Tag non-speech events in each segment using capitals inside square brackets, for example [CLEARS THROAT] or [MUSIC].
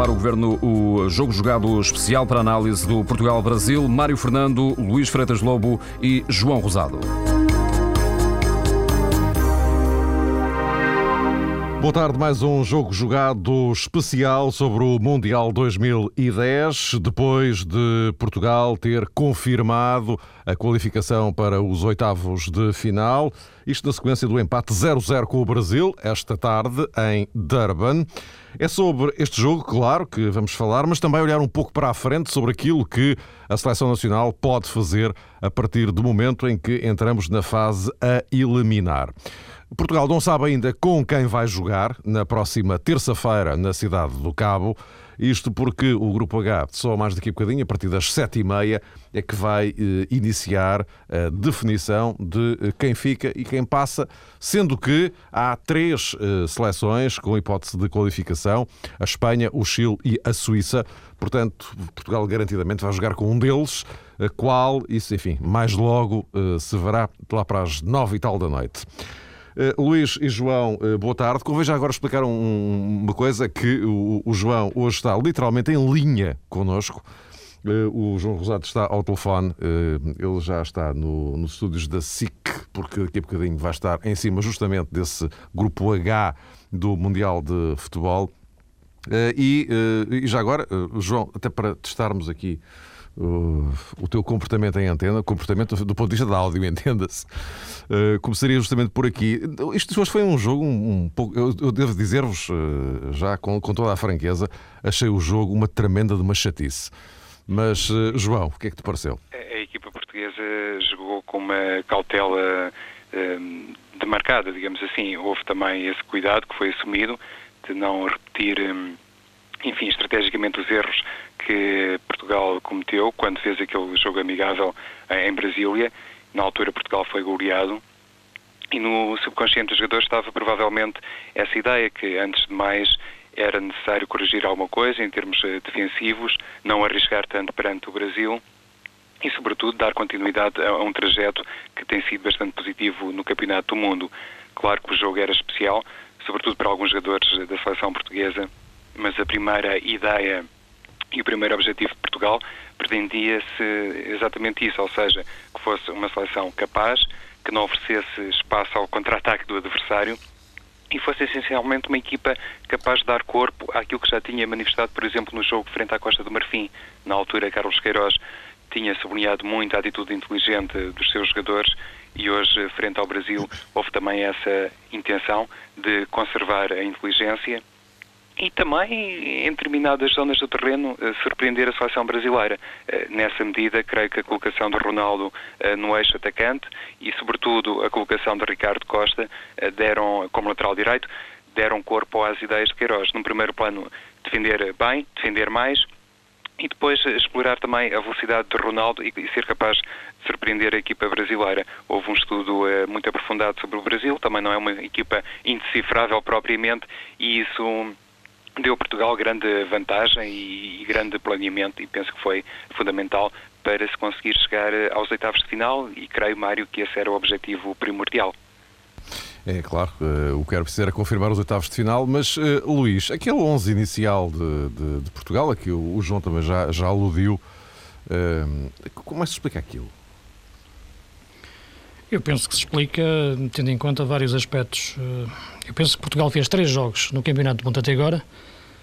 ar o Governo, o jogo jogado especial para análise do Portugal-Brasil, Mário Fernando, Luís Freitas Lobo e João Rosado. Boa tarde, mais um jogo jogado especial sobre o Mundial 2010, depois de Portugal ter confirmado a qualificação para os oitavos de final. Isto na sequência do empate 0-0 com o Brasil, esta tarde em Durban. É sobre este jogo, claro, que vamos falar, mas também olhar um pouco para a frente sobre aquilo que a Seleção Nacional pode fazer a partir do momento em que entramos na fase a eliminar. Portugal não sabe ainda com quem vai jogar na próxima terça-feira na cidade do Cabo. Isto porque o Grupo H, só mais daqui a bocadinho, a partir das sete e meia, é que vai eh, iniciar a definição de eh, quem fica e quem passa, sendo que há três eh, seleções com hipótese de qualificação: a Espanha, o Chile e a Suíça. Portanto, Portugal garantidamente vai jogar com um deles, a qual, isso, enfim, mais logo eh, se verá lá para as nove e tal da noite. Uh, Luís e João, uh, boa tarde. Convém já agora explicar um, uma coisa que o, o, João hoje está literalmente em linha connosco. Uh, o João Rosado está ao telefone, ele já está no, nos estúdios da SIC, porque daqui a bocadinho vai estar em cima justamente desse grupo H do Mundial de Futebol. E, e, já agora, João, até para testarmos aqui o teu comportamento em antena, comportamento do ponto de vista da áudio, [LAUGHS] entenda-se. Uh, começaria justamente por aqui. Isto hoje foi um jogo um, um pouco. Eu, eu devo dizer-vos, uh, já com, com, toda a franqueza, achei o jogo uma tremenda de uma chatice. Mas, uh, João, o que é que te pareceu? A, a equipa portuguesa jogou com uma cautela demarcada, digamos assim. Houve também esse cuidado que foi assumido de não repetir. Um, enfim, estrategicamente os erros que Portugal cometeu quando fez aquele jogo amigável em Brasília. Na altura Portugal foi goleado e no subconsciente dos jogadores estava provavelmente essa ideia que antes de mais era necessário corrigir alguma coisa em termos eh, defensivos, não arriscar tanto perante o Brasil e, sobretudo, dar continuidade a um trajeto que tem sido bastante positivo no Campeonato do Mundo. Claro que o jogo era especial, sobretudo para alguns jogadores da seleção portuguesa, mas a primeira ideia e o primeiro objetivo de Portugal pretendia-se exatamente isso, ou seja, que fosse uma seleção capaz, que não oferecesse espaço ao contra-ataque do adversário e fosse essencialmente uma equipa capaz de dar corpo àquilo que já tinha manifestado, por exemplo, no jogo frente à Costa do Marfim. Na altura, Carlos Queiroz tinha sublinhado muito a atitude inteligente dos seus jogadores e hoje, frente ao Brasil, houve também essa intenção de conservar a inteligência e também, em determinadas zonas do terreno, eh, surpreender a seleção brasileira. Eh, nessa medida, creio que a colocação de Ronaldo eh, no eixo atacante e, sobretudo, a colocação de Ricardo Costa deram, como lateral direito, deram corpo às ideias de Queiroz. No primeiro plano, defender bem, defender mais, e depois explorar também a velocidade de Ronaldo e, ser capaz de surpreender a equipa brasileira. Houve um estudo muito aprofundado sobre o Brasil, também não é uma equipa indecifrável propriamente, e isso deu a Portugal grande vantagem e, grande planeamento e penso que foi fundamental para se conseguir chegar eh, aos oitavos de final e creio, Mário, que esse era o objetivo primordial. É claro, uh, o que era preciso era confirmar os oitavos de final, mas uh, Luís, aquele 11 inicial de, de, de, Portugal, aqui o, o, João também já, já aludiu, uh, como é que se explica aquilo? Eu penso que se explica tendo em conta vários aspectos. Eu penso que Portugal fez três jogos no Campeonato do Mundo até agora,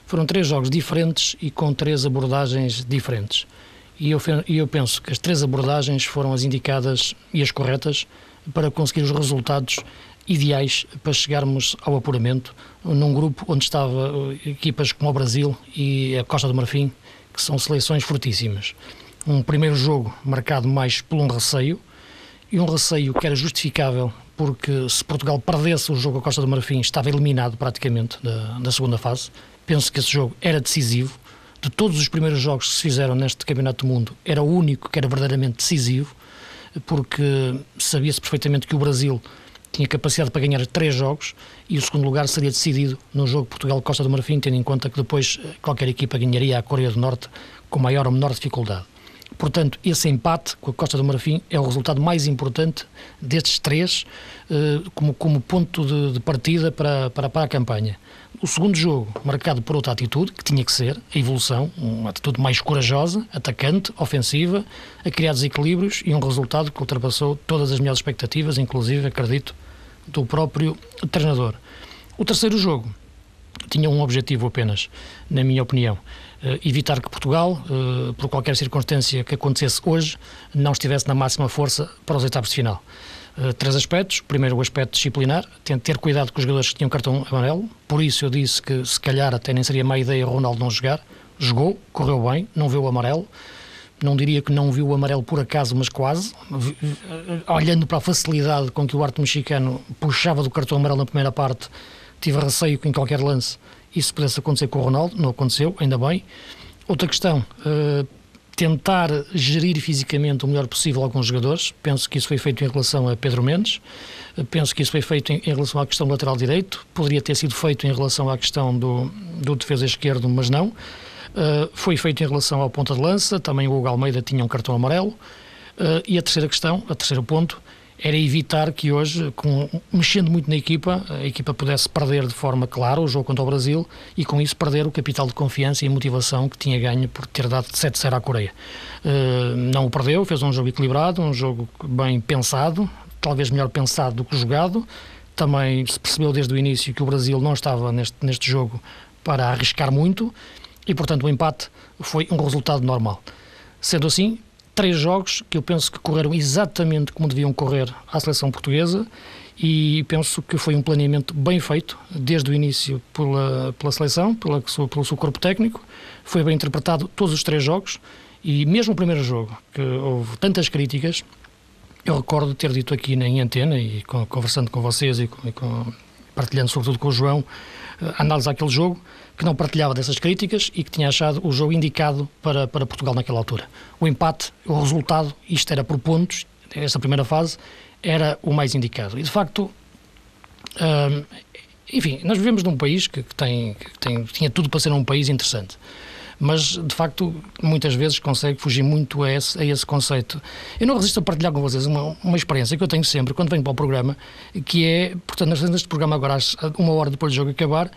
foram três jogos diferentes e com três abordagens diferentes. E eu, eu penso que as três abordagens foram as indicadas e as corretas para conseguir os resultados ideais para chegarmos ao apuramento num grupo onde estava eh, equipas como o Brasil e a Costa do Marfim, que são seleções fortíssimas. Um primeiro jogo marcado mais por um receio, e um receio que era justificável porque se Portugal perdesse o jogo à Costa do Marfim estava eliminado praticamente da, da segunda fase penso que esse jogo era decisivo. De todos os primeiros jogos que se fizeram neste Campeonato do Mundo, era o único que era verdadeiramente decisivo, porque sabia-se perfeitamente que o Brasil tinha capacidade para ganhar três jogos e o segundo lugar seria decidido no jogo Portugal-Costa do Marfim, tendo em conta que depois eh, qualquer equipa ganharia a Coreia do Norte com maior ou menor dificuldade. Portanto, esse empate com a Costa do Marfim é o resultado mais importante destes três uh, como, como ponto de, de partida para, para, para a campanha. O segundo jogo, marcado por outra atitude, que tinha que ser a evolução, uma atitude mais corajosa, atacante, ofensiva, a criar desequilíbrios e um resultado que ultrapassou todas as minhas expectativas, inclusive, acredito, do próprio treinador. O terceiro jogo tinha um objetivo apenas, na minha opinião, eh, evitar que Portugal, eh, por qualquer circunstância que acontecesse hoje, não estivesse na máxima força para os oitavos de final. Eh, três aspectos. Primeiro, o aspecto disciplinar, ter cuidado com os jogadores que tinham cartão amarelo. Por isso, eu disse que se calhar até nem seria má ideia Ronaldo não jogar. Jogou, correu bem, não viu o amarelo. Não diria que não viu o amarelo por acaso, mas quase. Olhando para a facilidade com que o arte mexicano puxava do cartão amarelo na primeira parte, tive receio que em qualquer lance isso pudesse acontecer com o Ronaldo. Não aconteceu, ainda bem. Outra questão, uh, tentar gerir fisicamente o melhor possível alguns jogadores. Penso que isso foi feito em relação a Pedro Mendes, penso que isso foi feito em, em relação à questão do lateral direito, poderia ter sido feito em relação à questão do, do defesa esquerdo, mas não. Uh, foi feito em relação ao ponta de lança, também o Hugo Almeida tinha um cartão amarelo. Uh, e a terceira questão, a terceiro ponto, era evitar que hoje, com, mexendo muito na equipa, a equipa pudesse perder de forma clara o jogo contra o Brasil e com isso perder o capital de confiança e motivação que tinha ganho por ter dado 7-0 à Coreia. Uh, não o perdeu, fez um jogo equilibrado, um jogo bem pensado, talvez melhor pensado do que jogado. Também se percebeu desde o início que o Brasil não estava neste, neste jogo para arriscar muito e, portanto, o empate foi um resultado normal. Sendo assim, três jogos que eu penso que correram exatamente como deviam correr à seleção portuguesa e penso que foi um planeamento bem feito desde o início pela, pela seleção, pela, pelo seu corpo técnico. Foi bem interpretado todos os três jogos e mesmo o primeiro jogo, que houve tantas críticas, eu recordo ter dito aqui em antena e conversando com vocês e, com, e com, partilhando sobretudo com o João, eh, analisar aquele jogo, que não partilhava dessas críticas e que tinha achado o jogo indicado para, para Portugal naquela altura. O empate, o resultado, isto era por pontos, esta primeira fase, era o mais indicado. E de facto, hum, enfim, nós vivemos num país que, que, tem, que tem, tinha tudo para ser um país interessante mas de facto muitas vezes consegue fugir muito a esse, a esse conceito. Eu não resisto a partilhar com vocês uma, uma experiência que eu tenho sempre quando venho para o programa, que é, portanto, nós fazemos este programa agora uma hora depois do jogo acabar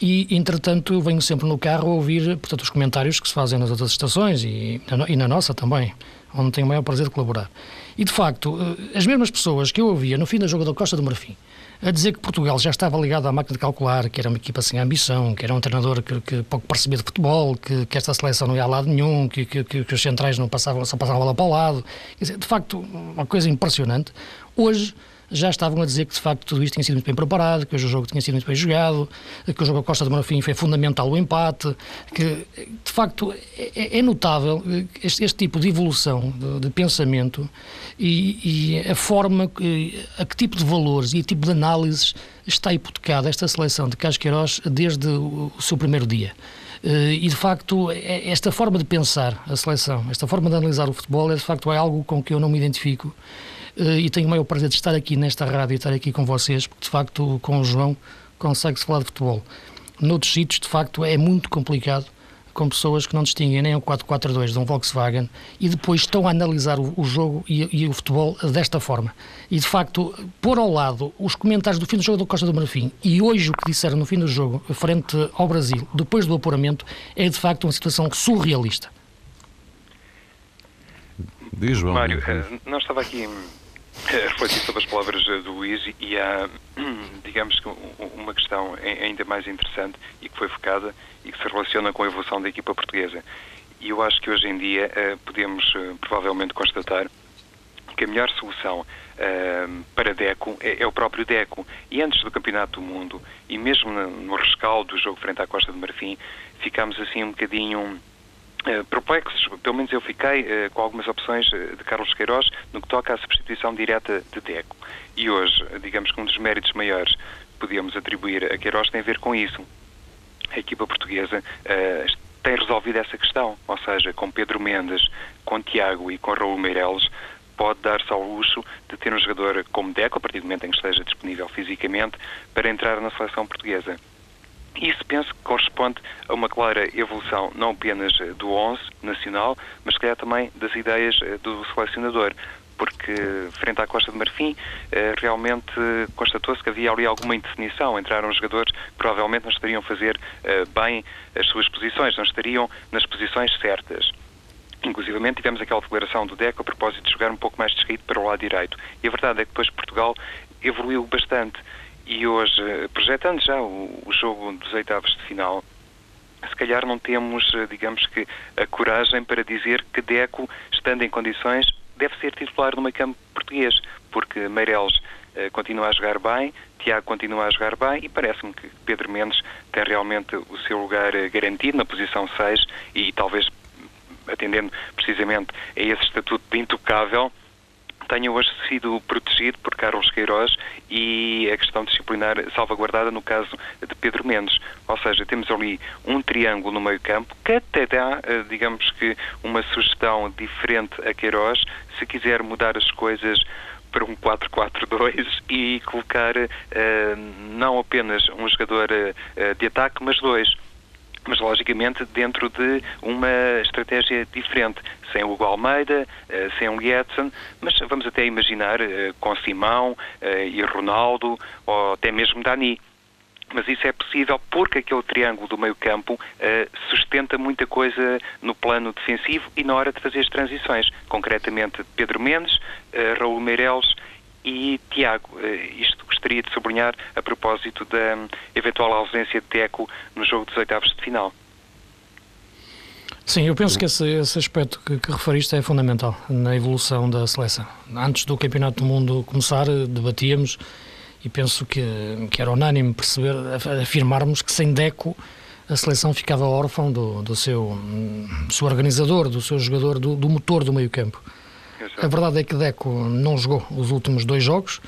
e, entretanto, venho sempre no carro a ouvir portanto, os comentários que se fazem nas outras estações e, e na nossa também, onde tenho o maior prazer de colaborar. E, de facto, eh, as mesmas pessoas que eu ouvia no fim da jogo da Costa do Marfim a dizer que Portugal já estava ligado à máquina de calcular, que era uma equipa sem ambição, que era um treinador que, que pouco percebia de futebol, que, que, esta seleção não ia a lado nenhum, que, que, os centrais não passavam, só passavam a bola para o lado. Dizer, de facto, uma coisa impressionante. Hoje já estavam a dizer que de facto tudo isto tinha sido muito bem preparado, que hoje o jogo tinha sido muito bem jogado, que o jogo a Costa do Marfim foi fundamental o empate, que de facto é, é notável este, este, tipo de evolução de, de pensamento e, e, a forma, a que tipo de valores e tipo de análises está hipotecada esta seleção de Casqueiros desde o, o seu primeiro dia. Eh, e de facto, é, esta forma de pensar a seleção, esta forma de analisar o futebol, é de facto é algo com que eu não me identifico eh, e tenho o maior prazer de estar aqui nesta rádio e estar aqui com vocês, porque de facto com o João consegue-se falar de futebol. Noutros sítios, de facto, é muito complicado com pessoas que não distinguem nem o 442 de um Volkswagen e depois estão a analisar o, o jogo e, e, o futebol desta forma. E de facto, pôr ao lado os comentários do fim do jogo do Costa do Marfim e hoje o que disseram no fim do jogo, frente ao Brasil, depois do apuramento, é de facto uma situação surrealista. Diz, João. Mário, eh, não estava aqui refletir sobre as palavras do Luís e há, [CLEARS THROAT] digamos que, uma questão ainda mais interessante e que foi focada e que se relaciona com a evolução da equipa portuguesa. E eu acho que hoje em dia eh, podemos eh, provavelmente constatar que a melhor solução eh, para Deco é, é, o próprio Deco. E antes do Campeonato do Mundo, e mesmo no rescaldo do jogo frente à Costa de Marfim, ficámos assim um bocadinho perplexos, pelo menos eu fiquei uh, com algumas opções uh, de Carlos Queiroz no que toca à substituição direta de Deco. E hoje, digamos que um dos méritos maiores que podíamos atribuir a Queiroz tem a ver com isso. A equipa portuguesa tem resolvido essa questão, ou seja, com Pedro Mendes, com Tiago e com Raul Meireles, pode dar-se ao luxo de ter um jogador como Deco, a partir do momento em que esteja disponível fisicamente, para entrar na seleção portuguesa. Isso penso que corresponde a uma clara evolução não apenas do 11 nacional, mas se calhar também das ideias do selecionador porque frente à Costa de Marfim eh, realmente constatou-se que havia ali alguma indefinição. Entraram jogadores que provavelmente não estariam a fazer eh, bem as suas posições, não estariam nas posições certas. Inclusive tivemos aquela declaração do DECO a propósito de jogar um pouco mais descaído para o lado direito. E a verdade é que depois Portugal evoluiu bastante. E hoje, eh, projetando já o, jogo dos oitavos de final, se calhar não temos, digamos que, a coragem para dizer que Deco, estando em condições, deve ser titular no meio campo português, porque Meireles uh, continua a jogar bem, Tiago continua a jogar bem e parece-me que Pedro Mendes tem realmente o seu lugar uh, garantido na posição 6 e talvez atendendo precisamente a esse estatuto de intocável, tenha hoje sido protegido por Carlos Queiroz e a questão disciplinar salvaguardada no caso de Pedro Mendes. Ou seja, temos ali um triângulo no meio campo que até dá, eh, digamos que, uma sugestão diferente a Queiroz se quiser mudar as coisas para um 4-4-2 [LAUGHS] e colocar uh, não apenas um jogador uh, de ataque, mas dois mas logicamente dentro de uma estratégia diferente, sem o Hugo Almeida, eh, sem o Edson, mas vamos até imaginar eh, com Simão eh, e Ronaldo, ou até mesmo Dani. Mas isso é possível porque aquele triângulo do meio campo sustenta muita coisa no plano defensivo e na hora de fazer as transições. Concretamente Pedro Mendes, Raul Meireles e Tiago. Eh, isto gostaria de sublinhar a propósito da eventual ausência de Teco no jogo dos oitavos de final. Sim, eu penso que esse, esse aspecto que, que, referiste é fundamental na evolução da seleção. Antes do Campeonato do Mundo começar, debatíamos e penso que, que era unânime perceber, afirmarmos que sem Deco a seleção ficava órfã do, do seu, hum, do seu organizador, do seu jogador, do, do motor do meio campo. A verdade é que Deco não jogou os últimos dois jogos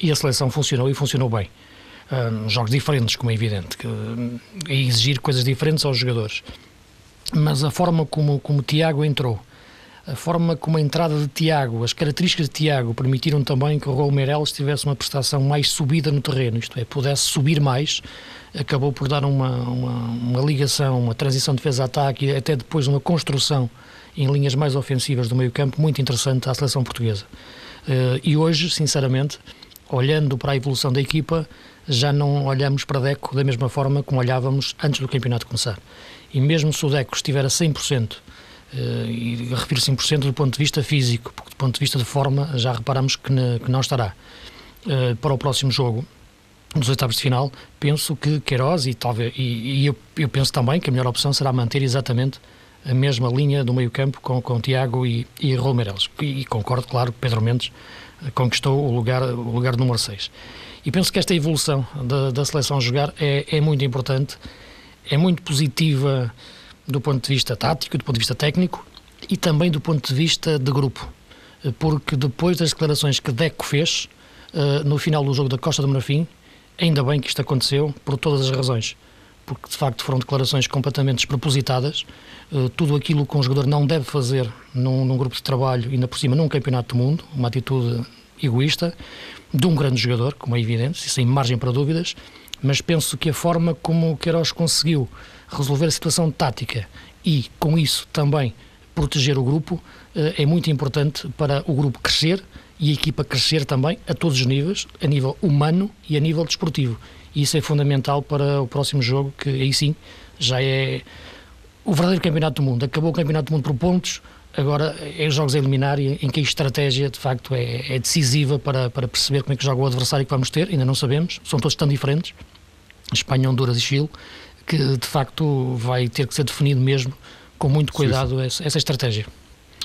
e a seleção funcionou e funcionou bem. Um, jogos diferentes, como é evidente, que, a exigir coisas diferentes aos jogadores. Mas a forma como, como Tiago entrou, a forma como a entrada de Tiago, as características de Tiago permitiram também que o Meireles tivesse uma prestação mais subida no terreno, isto é, pudesse subir mais, acabou por dar uma, uma, uma ligação, uma transição de defesa-ataque e até depois uma construção em linhas mais ofensivas do meio campo muito interessante à seleção portuguesa. Uh, e hoje, sinceramente, olhando para a evolução da equipa, já não olhamos para Deco da mesma forma como olhávamos antes do campeonato começar. E mesmo se o Deco estiver a 100%, uh, eh, e refiro 100% do ponto de vista físico, porque do ponto de vista de forma já reparamos que, não estará. Uh, para o próximo jogo, nos oitavos de final, penso que Queiroz e talvez e eu, eu, penso também que a melhor opção será manter exatamente a mesma linha do meio-campo com, com Tiago e, e. E, e, concordo, claro, que Pedro Mendes eh, conquistou o lugar, o lugar número 6. E penso que esta evolução da, da seleção jogar é, é muito importante, é muito positiva do ponto de vista tático, do ponto de vista técnico e também do ponto de vista de grupo. Eh, porque depois das declarações que Deco fez uh, no final do jogo da Costa do Marfim, ainda bem que isto aconteceu por todas as razões porque de facto foram declarações completamente despropositadas. Uh, tudo aquilo que um jogador não deve fazer num, num, grupo de trabalho, ainda por cima num campeonato do mundo, uma atitude egoísta de um grande jogador, como é evidente, sem margem para dúvidas, mas penso que a forma como o Queiroz conseguiu resolver a situação tática e, com isso, também proteger o grupo, uh, é muito importante para o grupo crescer e a equipa crescer também a todos os níveis, a nível humano e a nível desportivo. Isso é fundamental para o próximo jogo, que aí sim já é o verdadeiro campeonato do mundo. Acabou o campeonato do mundo por pontos, agora é os jogos a eliminar em que a estratégia de facto é, é, decisiva para, para perceber como é que joga o adversário que vamos ter, ainda não sabemos, são todos tão diferentes, Espanha, Honduras e Chile, que de facto vai ter que ser definido mesmo com muito cuidado essa, essa estratégia.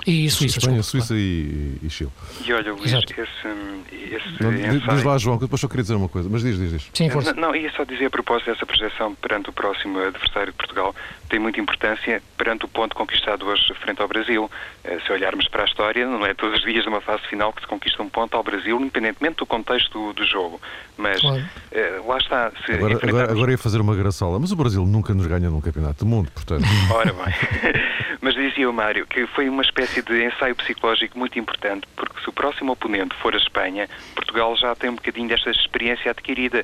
E Suíça, Espanha, desculpa, Suíça e, e, Chile. E olha, Luís, Exato. esse, esse não, ensaio... Diz lá, João, que depois só queria dizer uma coisa, mas diz, diz, diz. Sim, força. Não, não, ia só dizer a propósito dessa projeção perante o próximo adversário de Portugal, tem muita importância perante o ponto conquistado hoje frente ao Brasil. Eh, se olharmos para a história, não é todos os dias numa fase final que se conquista um ponto ao Brasil, independentemente do contexto do, do jogo. Mas claro. uh, lá está. Se agora, agora, agora ia fazer uma graçola, mas o Brasil nunca nos ganha num campeonato do mundo, portanto. [LAUGHS] Ora bem. [LAUGHS] mas dizia o Mário que foi uma espécie espécie de ensaio psicológico muito importante, porque se o próximo oponente for a Espanha, Portugal já tem um bocadinho desta experiência adquirida,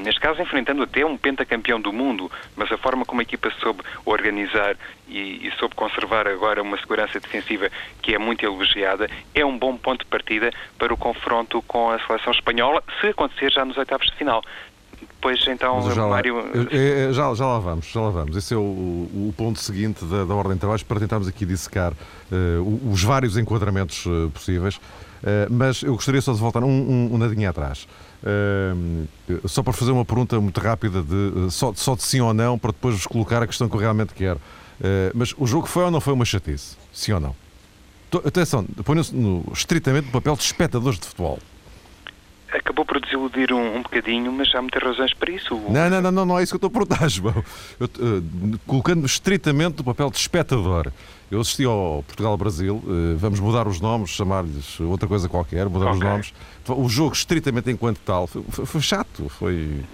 neste caso enfrentando até um pentacampeão do mundo, mas a forma como a equipa soube organizar e, e soube conservar agora uma segurança defensiva que é muito elogiada, é um bom ponto de partida para o confronto com a seleção espanhola, se acontecer já nos oitavos de final. Depois, então, já Mário. Lá, já, já lá vamos, já lá vamos. Esse é o, o ponto seguinte da, da ordem de trabalhos para tentarmos aqui dissecar uh, os vários enquadramentos uh, possíveis. Uh, mas eu gostaria só de voltar um, um, um nadinho atrás. só para fazer uma pergunta muito rápida, de, só, só de sim ou não, para depois vos colocar a questão que eu realmente quero. mas o jogo foi ou não foi uma chatice? Sim ou não? Atenção, ponham-se estritamente no papel de espectadores de futebol acabou por desiludir um, um bocadinho, mas há muitas razões para isso. Não, não, não, não, não é isso que eu estou a perguntar, João. uh, Colocando-me estritamente no papel de espectador. Eu assisti ao Portugal-Brasil, uh, vamos mudar os nomes, chamar-lhes outra coisa qualquer, mudar okay. os nomes. O jogo, estritamente enquanto tal, foi, foi, foi chato, foi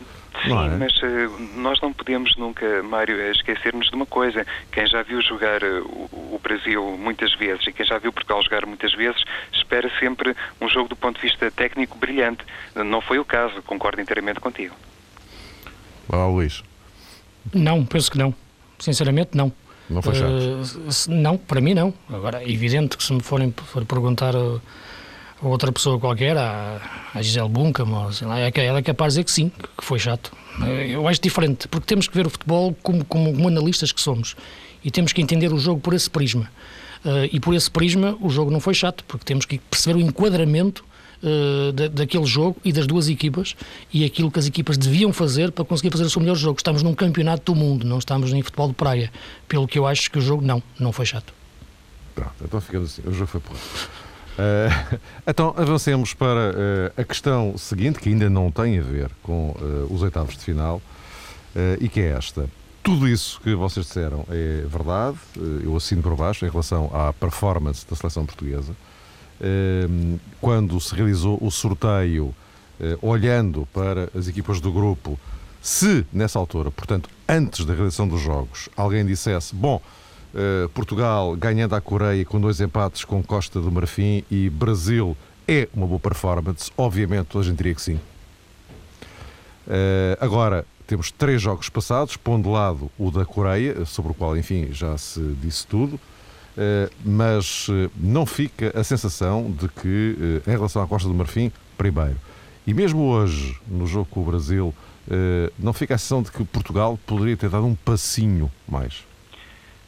Sim, é? mas uh, nós não podemos nunca, Mário, esquecermos de uma coisa. Quem já viu jogar uh, o, o, Brasil muitas vezes e quem já viu Portugal jogar muitas vezes, espera sempre um jogo do ponto de vista técnico brilhante. Não foi o caso, concordo inteiramente contigo. Olá, Luís. Não, penso que não. Sinceramente, não. Não foi chato? Uh, não, para mim não. Agora, é evidente que se me forem for perguntar ou outra pessoa qualquer, a, a Gisele Bunca, lá, ela é capaz de dizer que sim, que foi chato. Eu acho diferente, porque temos que ver o futebol como, como, como analistas que somos e temos que entender o jogo por esse prisma. Uh, e por esse prisma o jogo não foi chato, porque temos que perceber o enquadramento uh, da, daquele jogo e das duas equipas e aquilo que as equipas deviam fazer para conseguir fazer o seu melhor jogo. Estamos num campeonato do mundo, não estamos em futebol de praia. Pelo que eu acho que o jogo não, não foi chato. Pronto, então ficamos assim. O jogo foi por Uh, [LAUGHS] então avancemos para uh, a questão seguinte, que ainda não tem a ver com uh, os oitavos de final, e que é esta. Tudo isso que vocês disseram é verdade, eu assino por baixo em relação à performance da seleção portuguesa. Quando se realizou o sorteio, olhando para as equipas do grupo, se nessa altura, portanto, antes da realização dos jogos, alguém dissesse: Bom, Uh, Portugal ganhando a Coreia com dois empates com Costa do Marfim e Brasil é uma boa performance. Obviamente, a gente diria que sim. Uh, agora, temos três jogos passados, pondo de lado o da Coreia, sobre o qual, enfim, já se disse tudo, uh, mas não fica a sensação de que, em relação à Costa do Marfim, primeiro, e mesmo hoje, no jogo com o Brasil, não fica a sensação de que Portugal poderia ter dado um passinho mais.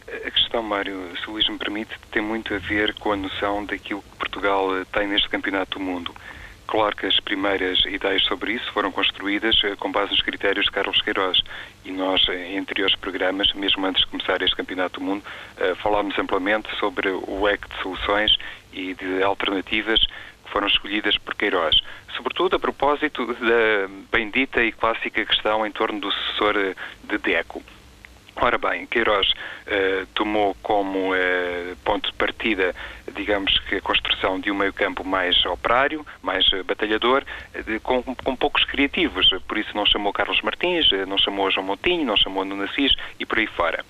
A questão, Mário, se o Luís me permite, tem muito a ver com a noção daquilo que Portugal eh, tem neste Campeonato do Mundo. Claro que as primeiras ideias sobre isso foram construídas eh, com base nos critérios de Carlos Queiroz e nós, eh, em anteriores programas, mesmo antes de começar este Campeonato do Mundo, falámos amplamente sobre o leque de soluções e de alternativas que foram escolhidas por Queiroz. Sobretudo a propósito da bendita e clássica questão em torno do sucessor de Deco. Ora bem, Queiroz uh, tomou como uh, ponto de partida, digamos que a construção de um meio-campo mais operário, mais uh, batalhador, com, com, poucos criativos. Por isso não chamou Carlos Martins, não chamou João Montinho, não chamou Nuno Assis e por aí fora.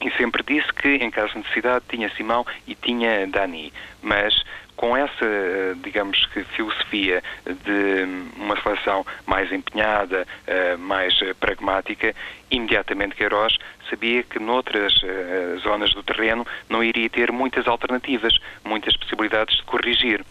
E sempre disse que, em caso de necessidade, tinha Simão e tinha Dani. Mas com essa, digamos que, filosofia de uma seleção mais empenhada, eh, mais pragmática, imediatamente Queiroz sabia que noutras eh, zonas do terreno não iria ter muitas alternativas, muitas possibilidades de corrigir.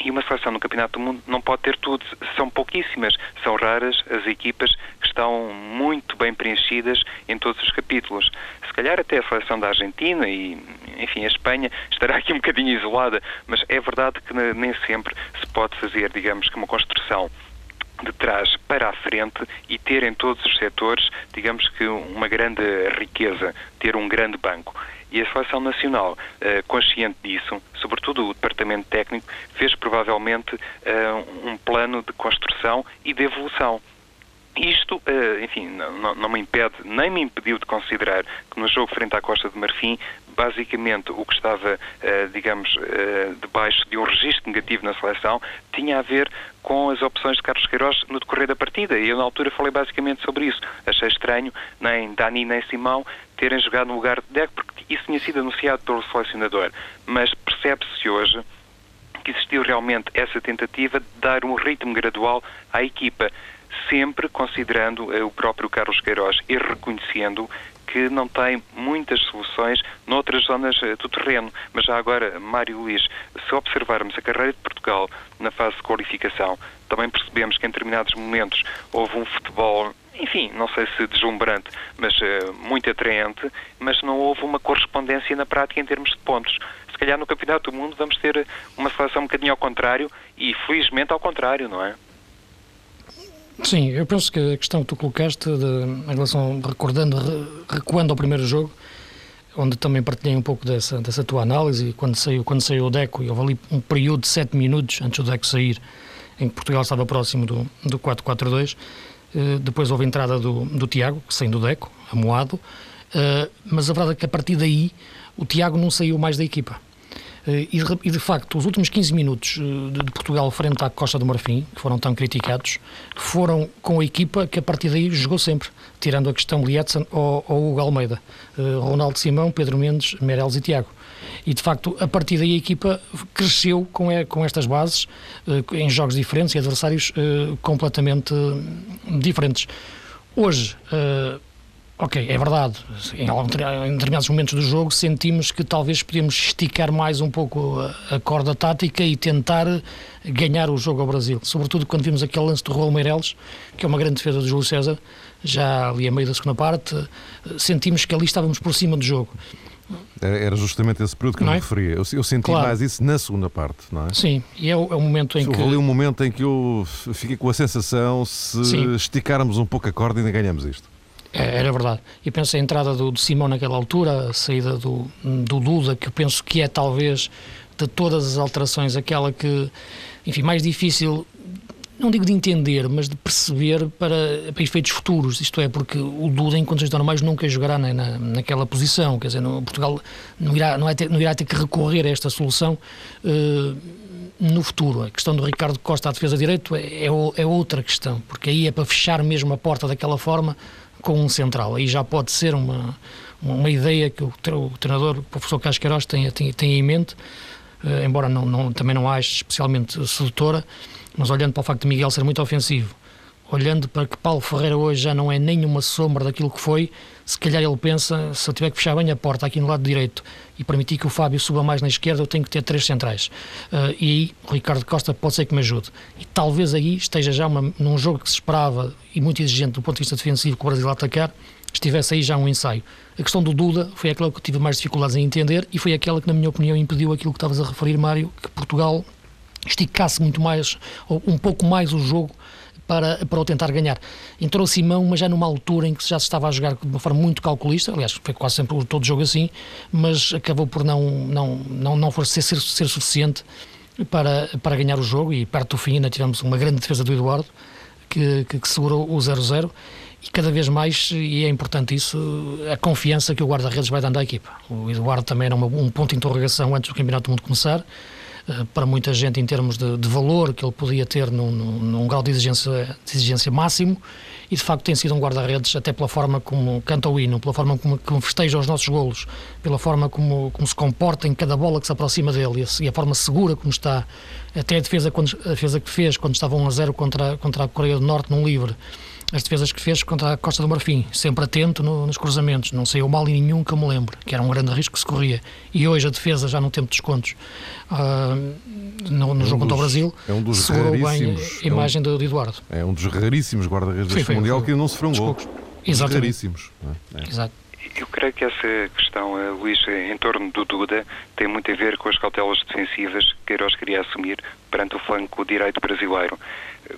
E uma seleção no Campeonato do Mundo não pode ter tudo, são pouquíssimas, são raras as equipas que estão muito bem preenchidas em todos os capítulos. Se calhar até a seleção da Argentina e, enfim, a Espanha estará aqui um bocadinho isolada, mas é verdade que nem sempre se pode fazer, digamos que uma construção de trás para a frente e ter em todos os setores, digamos que uma grande riqueza, ter um grande banco. E a Seleção Nacional, eh, consciente disso, sobretudo o Departamento Técnico, fez provavelmente eh, um plano de construção e de evolução. Isto, eh, enfim, não, me impede, nem me impediu de considerar que no jogo frente à Costa de Marfim, basicamente o que estava, digamos, debaixo de um registro negativo na seleção, tinha a ver com as opções de Carlos Queiroz no decorrer da partida. E eu, na altura, falei basicamente sobre isso. Achei estranho nem Dani nem Simão terem jogado no lugar de Deco, porque isso tinha sido anunciado pelo selecionador, mas percebe-se hoje que existiu realmente essa tentativa de dar um ritmo gradual à equipa, sempre considerando o próprio Carlos Queiroz e reconhecendo que não tem muitas soluções noutras zonas eh, do terreno. Mas já agora, Mário Luís, se observarmos a carreira de Portugal na fase de qualificação, também percebemos que em determinados momentos houve um futebol enfim, não sei se deslumbrante, mas uh, muito atraente, mas não houve uma correspondência na prática em termos de pontos. Se calhar no Campeonato do Mundo vamos ter uma seleção um bocadinho ao contrário e felizmente ao contrário, não é? Sim, eu penso que a questão que tu colocaste de, em relação, recordando, recuando ao primeiro jogo, onde também partilhei um pouco dessa, dessa tua análise, quando saiu, quando saiu o Deco, e houve ali um período de 7 minutos antes do Deco sair, em que Portugal estava próximo do, do 4-4-2, eh, depois houve a entrada do, do Tiago, saindo do Deco, amoado, eh, mas a verdade é que a partir daí o Tiago não saiu mais da equipa. Eh, e de facto, os últimos 15 minutos eh, de Portugal frente à Costa do Marfim, que foram tão criticados, foram com a equipa que a partir daí jogou sempre, tirando a questão Lietzen ou, ou Hugo Almeida, eh, Ronaldo Simão, Pedro Mendes, Meirelles e Tiago. E de facto, a partir daí a equipa cresceu com, com estas bases, em jogos diferentes e adversários completamente diferentes. Hoje, Ok, é verdade. Em, em, determinados momentos do jogo sentimos que talvez podíamos esticar mais um pouco a, a, corda tática e tentar ganhar o jogo ao Brasil. Sobretudo quando vimos aquele lance do Raul Meireles, que é uma grande defesa do Júlio César, já ali a meio da segunda parte, sentimos que ali estávamos por cima do jogo. Era justamente esse período que eu é? me referia. Eu, eu senti claro. mais isso na segunda parte, não é? Sim, e é o, é o momento em Houve que. ali um momento em que eu fiquei com a sensação: se Sim. esticarmos um pouco a corda, ainda ganhamos isto. É, era verdade. E penso a entrada do, do, Simão naquela altura, a saída do, do Duda, que eu penso que é talvez de todas as alterações aquela que, enfim, mais difícil, não digo de entender, mas de perceber para, para efeitos futuros. Isto é, porque o Duda, em condições normais, nunca jogará na, na, naquela posição. Quer dizer, no, Portugal não irá, não, é ter, não irá ter que recorrer a esta solução. Uh, no futuro. A questão do Ricardo Costa à defesa direito é, é, é outra questão, porque aí é para fechar mesmo a porta daquela forma com um central. Aí já pode ser uma, uma ideia que o, treinador, o professor Casqueiros, tem, tem, tem em mente, uh, embora não, não, também não ache especialmente sedutora, mas olhando para o facto de Miguel ser muito ofensivo, olhando para que Paulo Ferreira hoje já não é nenhuma sombra daquilo que foi, se calhar ele pensa, se eu tiver que fechar bem a porta aqui no lado direito e permitir que o Fábio suba mais na esquerda, eu tenho que ter três centrais. Uh, e aí o Ricardo Costa pode ser que me ajude. E talvez aí esteja já uma, num jogo que se esperava e muito exigente do ponto de vista defensivo que o Brasil atacar, estivesse aí já um ensaio. A questão do Duda foi aquela que eu tive mais dificuldades em entender e foi aquela que, na minha opinião, impediu aquilo que estavas a referir, Mário, que Portugal esticasse muito mais, um pouco mais o jogo para, para o tentar ganhar. Entrou Simão, mas já numa altura em que já se estava a jogar de uma forma muito calculista, aliás, foi quase sempre todo jogo assim, mas acabou por não, não, não, não ser, ser, ser suficiente para, para ganhar o jogo e perto do fim ainda tivemos uma grande defesa do Eduardo que, que, que segurou o 0-0 e cada vez mais, e é importante isso, a confiança que o guarda-redes vai dando à equipa. O Eduardo também era um ponto de interrogação antes do Campeonato do Mundo começar, para muita gente em termos de, de valor que ele podia ter num, num, num grau de exigência, de exigência máximo e de facto tem sido um guarda-redes até pela forma como canta o hino, pela forma como, como festeja os nossos golos, pela forma como, como se comporta em cada bola que se aproxima dele e a, e a forma segura como está, até a defesa, quando, a defesa que fez quando estava 1 a 0 contra, contra a Coreia do Norte num livre as defesas que fez contra a Costa do Marfim, sempre atento no, nos cruzamentos, não saiu mal em nenhum que eu me lembro, que era um grande risco que se corria. E hoje a defesa, já no tempo de descontos, uh, no, no é um jogo dos, contra o Brasil, é um dos segurou bem a imagem é um, do Eduardo. É um dos raríssimos guarda-redes deste Mundial foi, que não sofreu um gol. Exatamente. Raríssimos. É? é. Exato. Eu creio que essa questão, eh, Luís, em torno do Duda, tem muito a ver com as cautelas defensivas que Queiroz queria assumir perante o flanco direito brasileiro.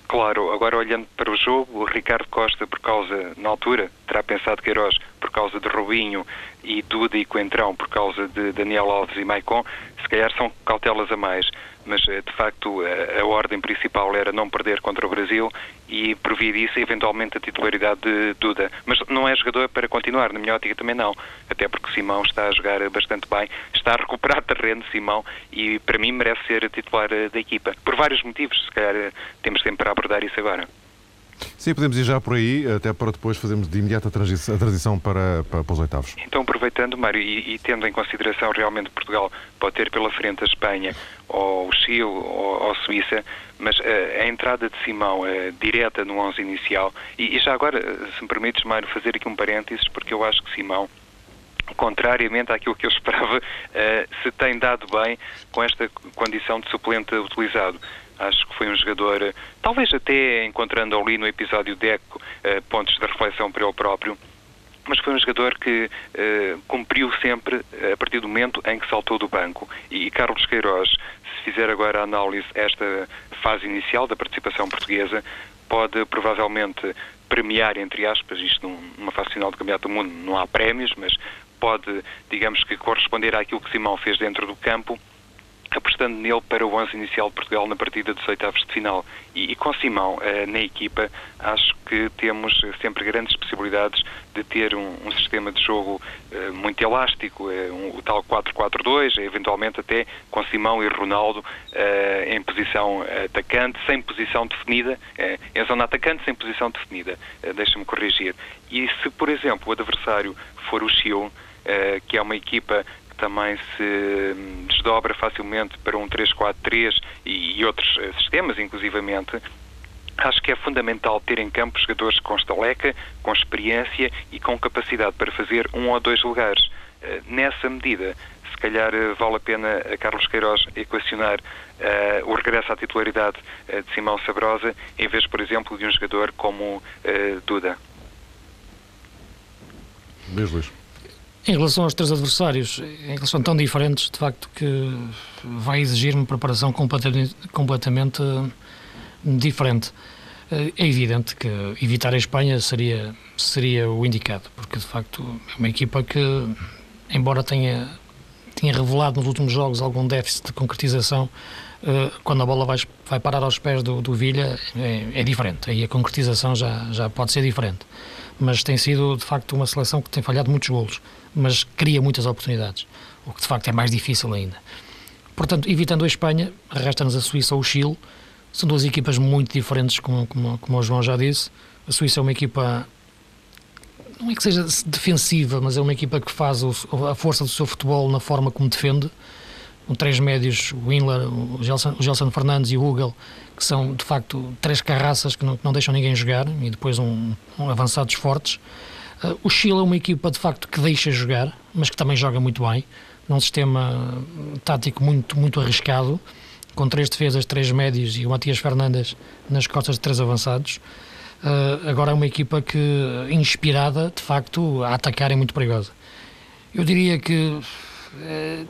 Claro, agora olhando para o jogo, o Ricardo Costa, por causa, na altura, terá pensado Queiroz, por causa de Robinho e Duda e Coentrão, por causa de Daniel Alves e Maicon, se calhar são cautelas a mais mas eh, de facto a, a, ordem principal era não perder contra o Brasil e por via disso eventualmente a titularidade de Duda. Mas não é jogador para continuar, na minha ótica também não, até porque Simão está a jogar bastante bem, está a recuperar [LAUGHS] terreno Simão e para mim merece ser titular eh, da equipa, por vários motivos, se calhar eh, temos tempo para abordar isso agora. Sim, podemos ir já por aí, até para depois fazermos de imediato a transição, a transição para, para, para, os oitavos. Então, aproveitando, Mário, e, e, tendo em consideração realmente Portugal pode ter pela frente a Espanha, ou o Chile, ou, ou a Suíça, mas uh, a entrada de Simão uh, direta no 11 inicial, e, e já agora, se me permites, Mário, fazer aqui um parênteses, porque eu acho que Simão contrariamente àquilo que eu [LAUGHS] esperava, uh, se tem dado bem com esta condição de suplente utilizado. Acho que foi um jogador, uh, talvez até encontrando ali no episódio Deco uh, pontos de reflexão para ele próprio, mas foi um jogador que cumpriu sempre a partir do momento em que saltou do banco. E, e Carlos Queiroz, se fizer agora a análise esta fase inicial da participação portuguesa, pode provavelmente premiar, entre aspas, isto numa fase final do Campeonato do Mundo não há prémios, mas pode, digamos que, corresponder àquilo que Simão fez dentro do campo, apostando nele para o 11 inicial de Portugal na partida dos oitavos de final. E, e com Simão eh, na equipa, acho que temos sempre grandes possibilidades de ter um, um sistema de jogo eh, muito elástico, eh, um, o tal 4-4-2, eventualmente até com Simão e Ronaldo em posição atacante, sem posição definida, em zona atacante, sem posição definida. Deixa-me corrigir. E se, por exemplo, o adversário for o Chile, que é uma equipa também se hum, desdobra facilmente para um 3-4-3 e, e outros eh, sistemas, inclusivamente, Acho que é fundamental ter em campo jogadores com estaleca, com experiência e com capacidade para fazer um ou dois lugares. Eh, nessa medida, se calhar vale a pena a Carlos Queiroz equacionar uh, o regresso à titularidade uh, de Simão Sabrosa, em vez, por exemplo, de um jogador como uh, Duda. Beijo, Luís. Em relação aos três adversários, são tão diferentes, de facto, que vai exigir uma preparação completamente, completamente eh, diferente. Eh, é evidente que evitar a Espanha seria, seria o indicado, porque de facto é uma equipa que, embora tenha, tenha revelado nos últimos jogos algum déficit de concretização, eh, quando a bola vai, vai parar aos pés do, do Vilha, é, é diferente. Aí a concretização já, já pode ser diferente mas tem sido de facto uma seleção que tem falhado muitos golos, mas cria muitas oportunidades, o que de facto é mais difícil ainda. Portanto, evitando a Espanha, resta-nos a Suíça ou o Chile. São duas equipas muito diferentes, como, como, como o João já disse. A Suíça é uma equipa, não é que seja defensiva, mas é uma equipa que faz o, a força do seu futebol na forma como defende com três médios, o Inler, o Gelson, o Gelson Fernandes e o Hugel, que são de facto três carraças que não, que não deixam ninguém jogar e depois um, um avançados fortes. Uh, o Chile é uma equipa de facto que deixa jogar, mas que também joga muito bem, num sistema tático muito, muito arriscado, com três defesas, três médios e o Matias Fernandes nas costas de três avançados. Uh, agora é uma equipa que, inspirada, de facto, a atacar é muito perigosa. Eu diria que uh,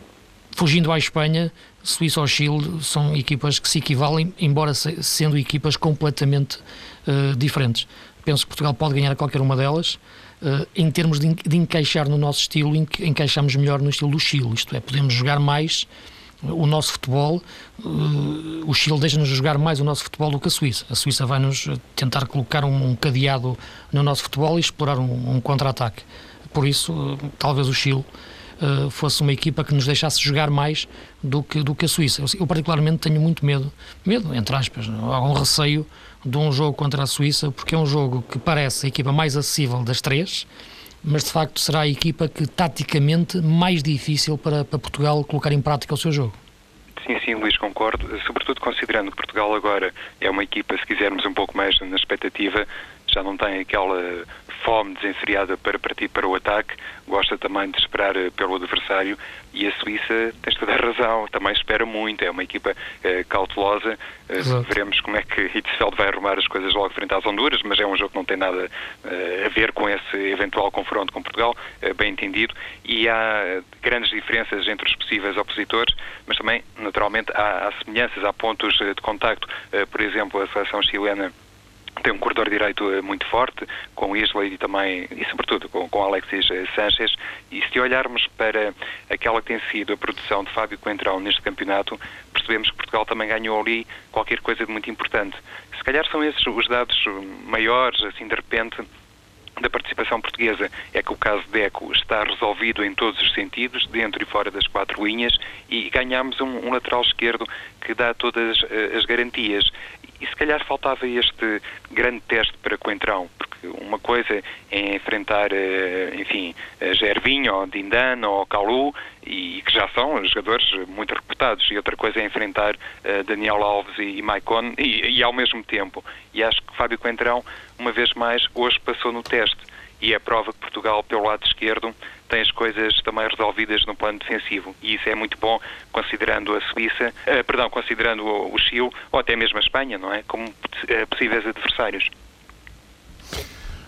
fugindo à Espanha, Suíça ou Chile são equipas que se equivalem, embora sendo equipas completamente uh, diferentes. Penso que Portugal pode ganhar qualquer uma delas. Uh, em termos de, de, encaixar no nosso estilo, encaixamos melhor no estilo do Chile. Isto é, podemos jogar mais o nosso futebol. Uh, o Chile deixa-nos jogar mais o nosso futebol do que a Suíça. A Suíça vai-nos tentar colocar um, um, cadeado no nosso futebol e explorar um, um contra-ataque. Por isso, talvez o Chile uh, fosse uma equipa que nos deixasse jogar mais do que, do que a Suíça. Eu, eu, particularmente tenho muito medo, medo, entre aspas, algum receio de um jogo contra a Suíça, porque é um jogo que parece a equipa mais acessível das três, mas de facto será a equipa que taticamente mais difícil para, para Portugal colocar em prática o seu jogo. Sim, sim, Luís, concordo. Sobretudo considerando que Portugal agora é uma equipa, se quisermos um pouco mais na expectativa, já não tem aquela fome desenfreada para partir para o ataque, gosta também de esperar eh, pelo adversário e a Suíça, tens toda a razão, também espera muito, é uma equipa eh, cautelosa, eh, veremos como é que [LAUGHS] Hitzfeld vai arrumar as coisas logo frente às Honduras, mas é um jogo que não tem nada eh, a ver com esse eventual confronto com Portugal, bem entendido, e há grandes diferenças entre os possíveis opositores, mas também, naturalmente, há, há semelhanças, há pontos de contacto, por exemplo, a seleção chilena tem um corredor direito eh, muito forte, com Isley e também, e sobretudo com, com Alexis eh, Sanchez, e se olharmos para aquela que tem sido a produção de Fábio Coentrão neste campeonato, percebemos que Portugal também ganhou ali qualquer coisa de muito importante. Se calhar são esses os dados maiores, assim de repente, da participação portuguesa. É que o caso de Eco está resolvido em todos os sentidos, dentro e fora das quatro linhas, e ganhamos um, um lateral esquerdo que dá todas uh, as garantias E se calhar faltava este grande teste para Coentrão, porque uma coisa é enfrentar, eh, enfim, Gervinho, ou Dindan, ou Calu, e que já são jogadores muito reputados, e outra coisa é enfrentar Daniel Alves e Maicon, e, e ao mesmo tempo. E acho que Fábio Coentrão, uma vez mais, hoje passou no teste e é prova que Portugal, pelo lado esquerdo, tem as coisas também resolvidas no plano defensivo. E isso é muito bom, considerando a Suíça, uh, perdão, considerando o, o Chile ou até mesmo a Espanha, não é? Como uh, possíveis adversários.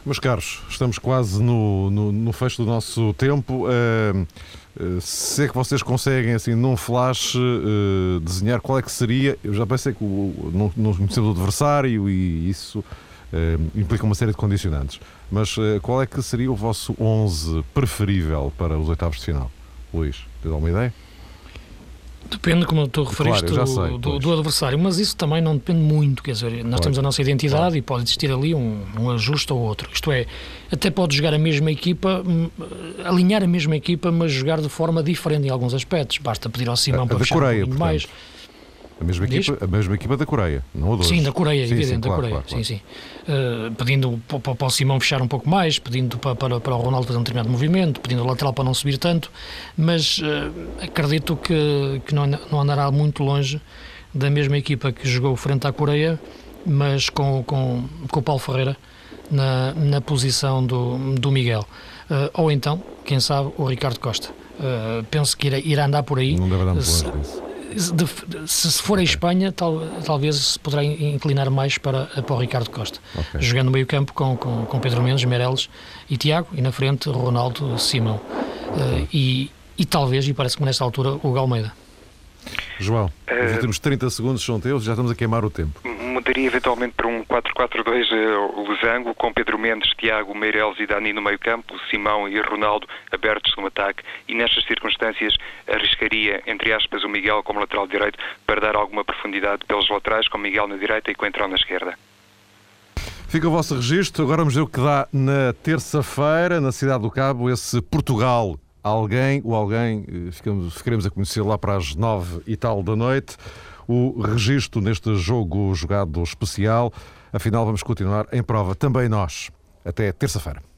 Meus caros, estamos quase no, no, no fecho do nosso tempo. Uh, se é que vocês conseguem, assim, num flash, uh, desenhar qual é que seria. Eu já pensei que o, não, não conhecemos o adversário e isso implica uma série de condicionantes. Mas uh, qual é que seria o vosso 11 preferível para os oitavos de final? Luís, tens alguma ideia? Depende, como tu referiste, claro, sei, do, do, adversário, mas isso também não depende muito. Quer dizer, nós claro. temos a nossa identidade claro. e pode existir ali um, um, ajuste ou outro. Isto é, até pode jogar a mesma equipa, hum, alinhar a mesma equipa, mas jogar de forma diferente em alguns aspectos. Basta pedir ao Simão a, para a fechar Coreia, um mais. A mesma, equipa, a mesma equipa da Coreia, não a dois. Sim, da Coreia, sim, evidente, sim, da claro, Coreia. Claro, sim, sim. Uh, pedindo para, para, o Simão fechar um pouco mais, pedindo para, para, para o Ronaldo fazer um determinado movimento, pedindo o lateral para não subir tanto, mas uh, acredito que, que não, não andará muito longe da mesma equipa que jogou frente à Coreia, mas com, com, com o Paulo Ferreira na, na posição do, do Miguel. Uh, ou então, quem sabe, o Ricardo Costa. penso que irá, irá andar por aí. Não deve dar muito longe disso se for a Espanha, tal, talvez se poderá inclinar mais para, para o Ricardo Costa. Okay. Jogando no meio campo com, com, com, Pedro Mendes, Meirelles e Tiago, e na frente Ronaldo Simão. Uh, e, e talvez, e parece que nesta altura, o Galmeida. João, uh, os últimos 30 segundos são teus, já estamos a queimar o tempo. Mudaria eventualmente para um 4-4-2 uh, losango, com Pedro Mendes, Tiago, Meireles e Dani no meio campo, Simão e Ronaldo abertos no ataque e nestas circunstâncias arriscaria, entre aspas, o Miguel como lateral direito para dar alguma profundidade pelos laterais, com Miguel na direita e Coentrão na esquerda. Fica o vosso registro. Agora vamos ver o que dá na terça-feira, na cidade do Cabo, esse Portugal alguém, o alguém, eh, ficamos, ficaremos a conhecer lá para as nove e tal da noite. O registro neste jogo jogado especial. Afinal, vamos continuar em prova também nós. Até terça-feira.